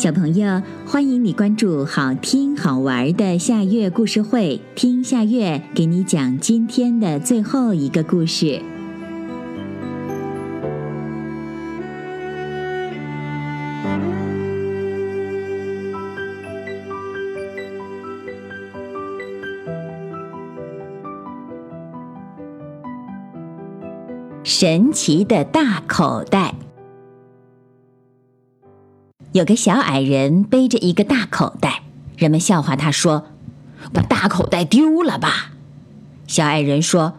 小朋友，欢迎你关注好听好玩的夏月故事会，听夏月给你讲今天的最后一个故事。神奇的大口袋。有个小矮人背着一个大口袋，人们笑话他说：“把大口袋丢了吧。”小矮人说：“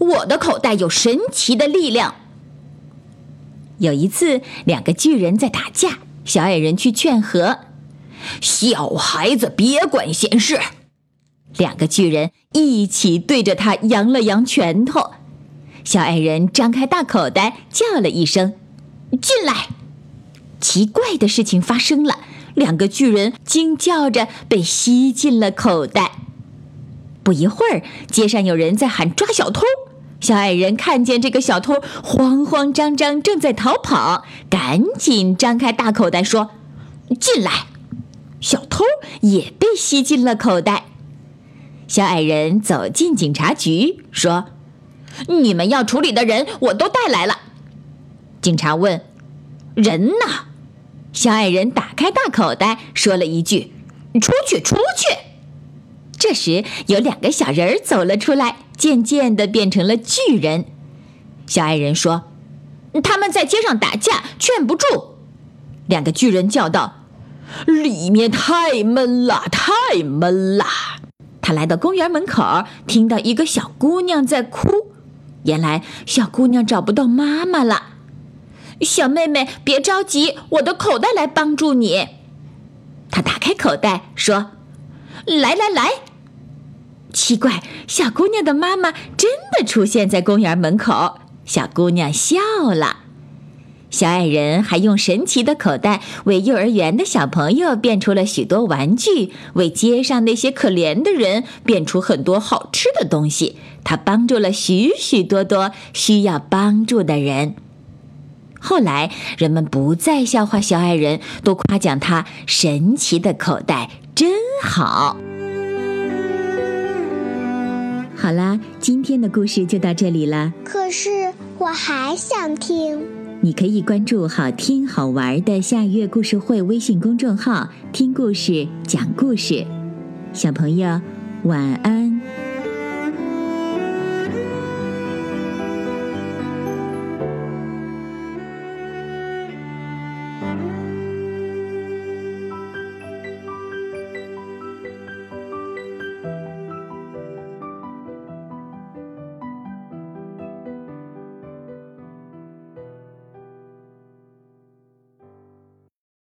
我的口袋有神奇的力量。”有一次，两个巨人在打架，小矮人去劝和：“小孩子别管闲事。”两个巨人一起对着他扬了扬拳头。小矮人张开大口袋，叫了一声：“进来！”奇怪的事情发生了，两个巨人惊叫着被吸进了口袋。不一会儿，街上有人在喊抓小偷。小矮人看见这个小偷慌慌张张正在逃跑，赶紧张开大口袋说：“进来！”小偷也被吸进了口袋。小矮人走进警察局，说：“你们要处理的人我都带来了。”警察问：“人呢？”小矮人打开大口袋，说了一句：“出去，出去。”这时，有两个小人儿走了出来，渐渐的变成了巨人。小矮人说：“他们在街上打架，劝不住。”两个巨人叫道：“里面太闷了，太闷了！”他来到公园门口，听到一个小姑娘在哭。原来，小姑娘找不到妈妈了。小妹妹，别着急，我的口袋来帮助你。他打开口袋说：“来来来。”奇怪，小姑娘的妈妈真的出现在公园门口。小姑娘笑了。小矮人还用神奇的口袋为幼儿园的小朋友变出了许多玩具，为街上那些可怜的人变出很多好吃的东西。他帮助了许许多多需要帮助的人。后来，人们不再笑话小矮人，都夸奖他神奇的口袋真好。好啦，今天的故事就到这里了。可是我还想听。你可以关注“好听好玩的夏月故事会”微信公众号，听故事、讲故事。小朋友，晚安。